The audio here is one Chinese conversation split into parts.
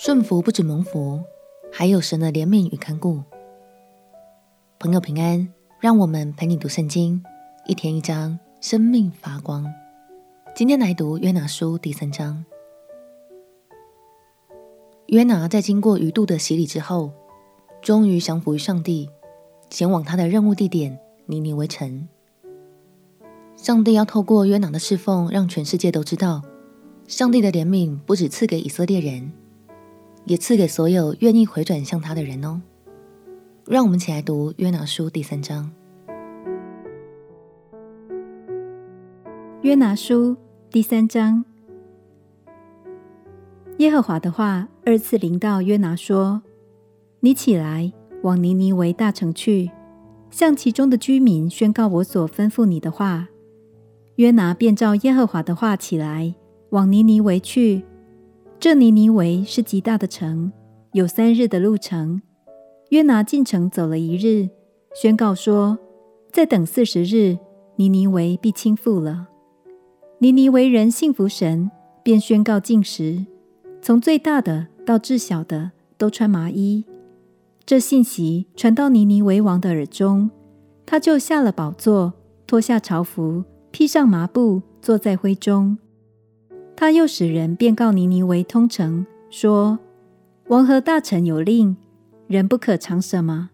顺服不止蒙福，还有神的怜悯与看顾。朋友平安，让我们陪你读圣经，一天一章，生命发光。今天来读约拿书第三章。约拿在经过鱼肚的洗礼之后，终于降服于上帝，前往他的任务地点尼尼微城。上帝要透过约拿的侍奉，让全世界都知道，上帝的怜悯不止赐给以色列人。也赐给所有愿意回转向他的人哦。让我们一起来读约拿书第三章。约拿书第三章，耶和华的话二次临到约拿说：“你起来，往尼尼微大城去，向其中的居民宣告我所吩咐你的话。”约拿便照耶和华的话起来，往尼尼微去。这尼尼微是极大的城，有三日的路程。约拿进城走了一日，宣告说：“再等四十日，尼尼微必倾覆了。”尼尼微人信服神，便宣告禁食，从最大的到至小的都穿麻衣。这信息传到尼尼微王的耳中，他就下了宝座，脱下朝服，披上麻布，坐在灰中。他又使人便告尼尼微通城，说：王和大臣有令，人不可尝什么，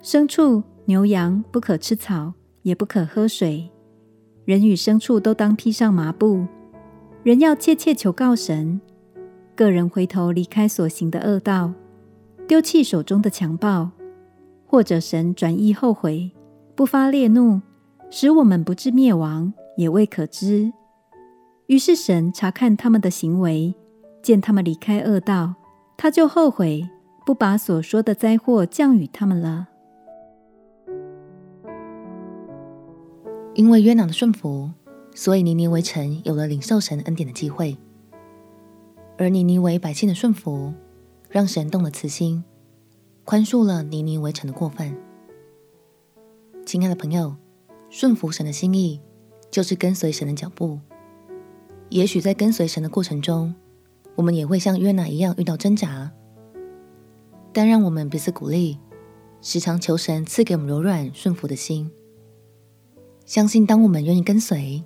牲畜、牛羊不可吃草，也不可喝水。人与牲畜都当披上麻布。人要切切求告神，个人回头离开所行的恶道，丢弃手中的强暴，或者神转意后悔，不发烈怒，使我们不至灭亡，也未可知。于是神查看他们的行为，见他们离开恶道，他就后悔，不把所说的灾祸降与他们了。因为约拿的顺服，所以尼尼微城有了领受神恩典的机会；而尼尼微百姓的顺服，让神动了慈心，宽恕了尼尼微城的过犯。亲爱的朋友，顺服神的心意，就是跟随神的脚步。也许在跟随神的过程中，我们也会像约拿一样遇到挣扎，但让我们彼此鼓励，时常求神赐给我们柔软顺服的心。相信当我们愿意跟随，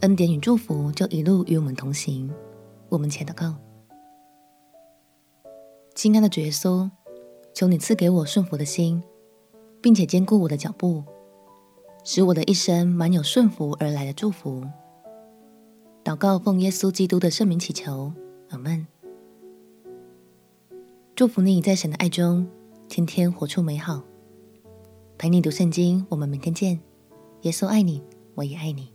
恩典与祝福就一路与我们同行。我们且祷告：亲爱的主耶稣，求你赐给我顺服的心，并且坚固我的脚步，使我的一生满有顺服而来的祝福。祷告，奉耶稣基督的圣名祈求，阿门。祝福你在神的爱中，天天活出美好。陪你读圣经，我们明天见。耶稣爱你，我也爱你。